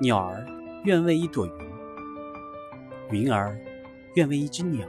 鸟儿愿为一朵云云儿愿为一只鸟。